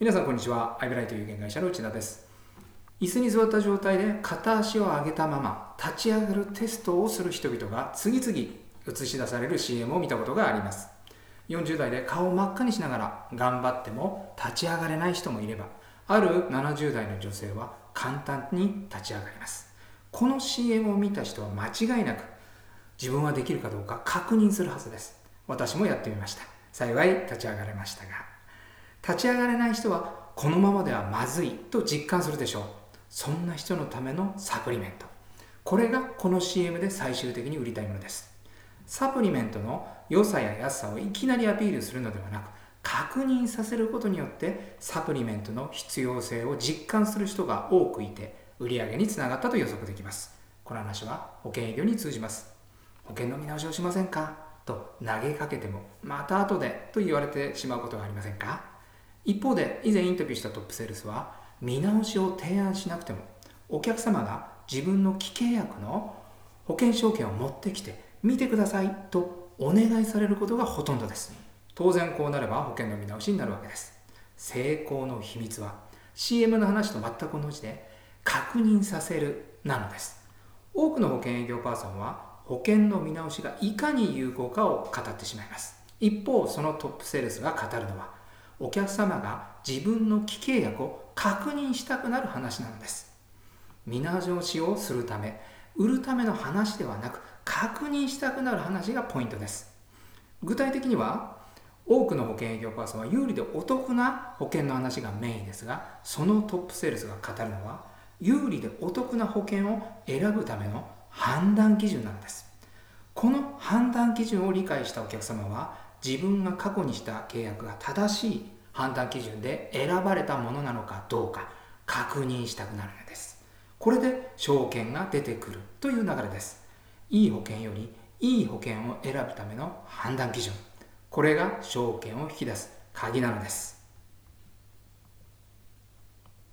皆さんこんにちは。アイブライト有限会社の内田です。椅子に座った状態で片足を上げたまま立ち上がるテストをする人々が次々映し出される CM を見たことがあります。40代で顔を真っ赤にしながら頑張っても立ち上がれない人もいればある70代の女性は簡単に立ち上がります。この CM を見た人は間違いなく自分はできるかどうか確認するはずです。私もやってみました。幸い立ち上がれましたが立ち上がれない人はこのままではまずいと実感するでしょう。そんな人のためのサプリメント。これがこの CM で最終的に売りたいものです。サプリメントの良さや安さをいきなりアピールするのではなく確認させることによってサプリメントの必要性を実感する人が多くいて売り上げにつながったと予測できます。この話は保険営業に通じます。保険の見直しをしませんか？と投げかけてもまた後でと言われてしまうことはありませんか？一方で以前インタビューしたトップセールスは見直しを提案しなくてもお客様が自分の既契約の保険証券を持ってきて見てくださいとお願いされることがほとんどです。当然こうなれば保険の見直しになるわけです。成功の秘密は CM の話と全く同じで確認させるなのです。多くの保険営業パーソンは保険の見直しがいかに有効かを語ってしまいます。一方そのトップセールスが語るのはお客様が自分の既契約を確認したくなる話なのです。見直しをするため売るための話ではなく確認したくなる話がポイントです。具体的には多くの保険営業パーソンは有利でお得な保険の話がメインですがそのトップセールスが語るのは有利でお得な保険を選ぶための判断基準なのです。この判断基準を理解したお客様は自分が過去にした契約が正しい判断基準で選ばれたものなのかどうか確認したくなるのです。これで証券が出てくるという流れです。いい保険よりいい保険を選ぶための判断基準。これが証券を引き出す鍵なのです。